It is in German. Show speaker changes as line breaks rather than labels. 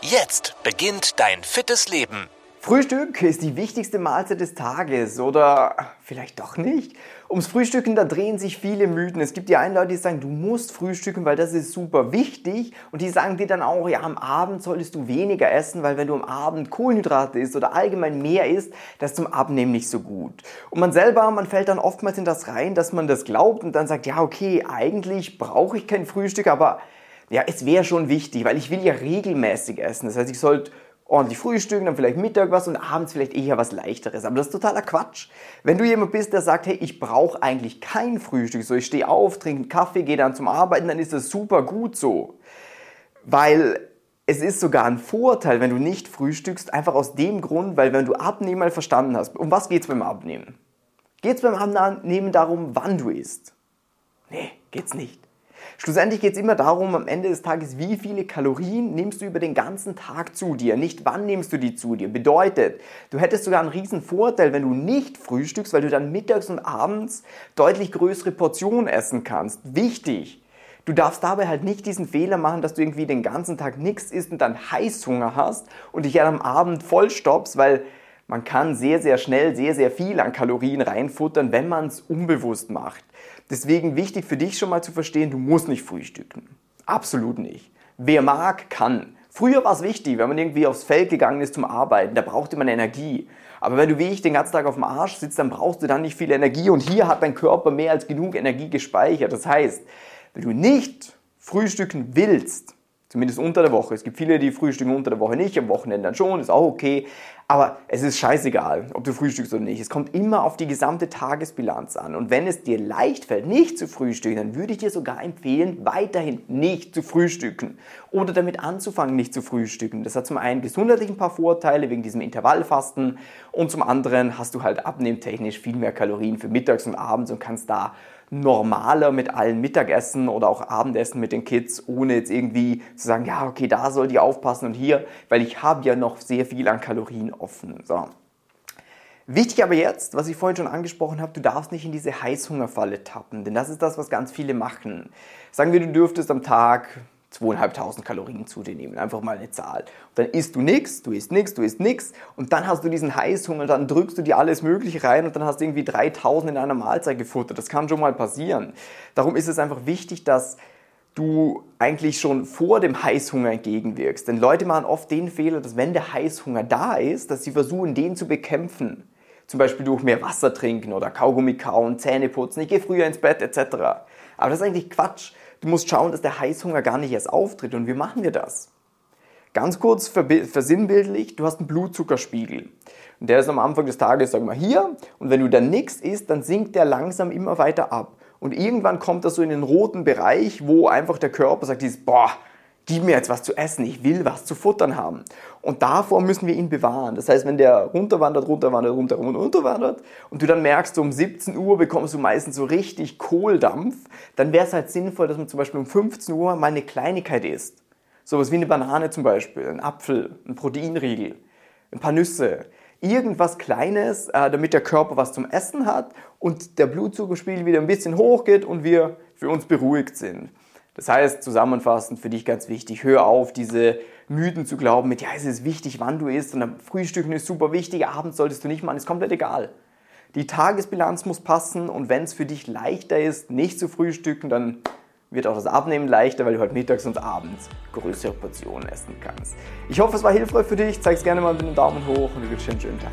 Jetzt beginnt dein fittes Leben.
Frühstück ist die wichtigste Mahlzeit des Tages oder vielleicht doch nicht. Ums Frühstücken, da drehen sich viele Mythen. Es gibt die einen Leute, die sagen, du musst frühstücken, weil das ist super wichtig. Und die sagen dir dann auch, ja, am Abend solltest du weniger essen, weil wenn du am Abend Kohlenhydrate isst oder allgemein mehr isst, das ist zum Abnehmen nicht so gut. Und man selber, man fällt dann oftmals in das rein, dass man das glaubt und dann sagt, ja, okay, eigentlich brauche ich kein Frühstück, aber ja, es wäre schon wichtig, weil ich will ja regelmäßig essen. Das heißt, ich sollte ordentlich frühstücken, dann vielleicht Mittag was und abends vielleicht eher was leichteres. Aber das ist totaler Quatsch. Wenn du jemand bist, der sagt, hey, ich brauche eigentlich kein Frühstück, so ich stehe auf, trinke einen Kaffee, gehe dann zum Arbeiten, dann ist das super gut so. Weil es ist sogar ein Vorteil, wenn du nicht frühstückst, einfach aus dem Grund, weil wenn du Abnehmen mal verstanden hast, um was geht es beim Abnehmen? Geht es beim Abnehmen darum, wann du isst? Nee, geht's nicht. Schlussendlich geht es immer darum, am Ende des Tages, wie viele Kalorien nimmst du über den ganzen Tag zu dir, nicht wann nimmst du die zu dir. Bedeutet, du hättest sogar einen riesen Vorteil, wenn du nicht frühstückst, weil du dann mittags und abends deutlich größere Portionen essen kannst. Wichtig. Du darfst dabei halt nicht diesen Fehler machen, dass du irgendwie den ganzen Tag nichts isst und dann Heißhunger hast und dich ja am Abend vollstoppst, weil man kann sehr, sehr schnell sehr, sehr viel an Kalorien reinfuttern, wenn man es unbewusst macht. Deswegen wichtig für dich schon mal zu verstehen, du musst nicht frühstücken. Absolut nicht. Wer mag, kann. Früher war es wichtig, wenn man irgendwie aufs Feld gegangen ist zum Arbeiten, da brauchte man Energie. Aber wenn du wie ich den ganzen Tag auf dem Arsch sitzt, dann brauchst du dann nicht viel Energie und hier hat dein Körper mehr als genug Energie gespeichert. Das heißt, wenn du nicht frühstücken willst, Zumindest unter der Woche. Es gibt viele, die frühstücken unter der Woche nicht, am Wochenende dann schon, ist auch okay. Aber es ist scheißegal, ob du frühstückst oder nicht. Es kommt immer auf die gesamte Tagesbilanz an. Und wenn es dir leicht fällt, nicht zu frühstücken, dann würde ich dir sogar empfehlen, weiterhin nicht zu frühstücken. Oder damit anzufangen, nicht zu frühstücken. Das hat zum einen gesundheitlich ein paar Vorteile wegen diesem Intervallfasten. Und zum anderen hast du halt abnehmtechnisch viel mehr Kalorien für mittags und abends und kannst da normaler mit allen Mittagessen oder auch Abendessen mit den Kids, ohne jetzt irgendwie zu sagen, ja, okay, da soll die aufpassen und hier, weil ich habe ja noch sehr viel an Kalorien offen. So. Wichtig aber jetzt, was ich vorhin schon angesprochen habe, du darfst nicht in diese Heißhungerfalle tappen, denn das ist das, was ganz viele machen. Sagen wir, du dürftest am Tag zweieinhalbtausend Kalorien zu dir nehmen. Einfach mal eine Zahl. Und dann isst du nichts, du isst nichts, du isst nichts und dann hast du diesen Heißhunger, dann drückst du dir alles Mögliche rein und dann hast du irgendwie 3000 in einer Mahlzeit gefuttert. Das kann schon mal passieren. Darum ist es einfach wichtig, dass du eigentlich schon vor dem Heißhunger entgegenwirkst. Denn Leute machen oft den Fehler, dass wenn der Heißhunger da ist, dass sie versuchen, den zu bekämpfen. Zum Beispiel durch mehr Wasser trinken oder Kaugummi kauen, Zähne putzen, ich gehe früher ins Bett etc. Aber das ist eigentlich Quatsch. Du musst schauen, dass der Heißhunger gar nicht erst auftritt. Und wie machen wir das? Ganz kurz versinnbildlich, du hast einen Blutzuckerspiegel. Und der ist am Anfang des Tages, sag mal, hier. Und wenn du dann nichts isst, dann sinkt der langsam immer weiter ab. Und irgendwann kommt er so in den roten Bereich, wo einfach der Körper sagt, dieses, boah, gib mir jetzt was zu essen, ich will was zu futtern haben. Und davor müssen wir ihn bewahren. Das heißt, wenn der runterwandert, runterwandert, runter, runter, runterwandert und du dann merkst, um 17 Uhr bekommst du meistens so richtig Kohldampf, dann wäre es halt sinnvoll, dass man zum Beispiel um 15 Uhr mal eine Kleinigkeit isst. Sowas wie eine Banane zum Beispiel, ein Apfel, ein Proteinriegel, ein paar Nüsse. Irgendwas Kleines, äh, damit der Körper was zum Essen hat und der Blutzuckerspiegel wieder ein bisschen hochgeht und wir für uns beruhigt sind. Das heißt, zusammenfassend für dich ganz wichtig, hör auf, diese Mythen zu glauben mit, ja, es ist wichtig, wann du isst und dann Frühstücken ist super wichtig, abends solltest du nicht machen, ist komplett egal. Die Tagesbilanz muss passen und wenn es für dich leichter ist, nicht zu frühstücken, dann wird auch das Abnehmen leichter, weil du halt mittags und abends größere Portionen essen kannst. Ich hoffe, es war hilfreich für dich. Zeig es gerne mal mit einem Daumen hoch und ich wünsche einen schönen Tag.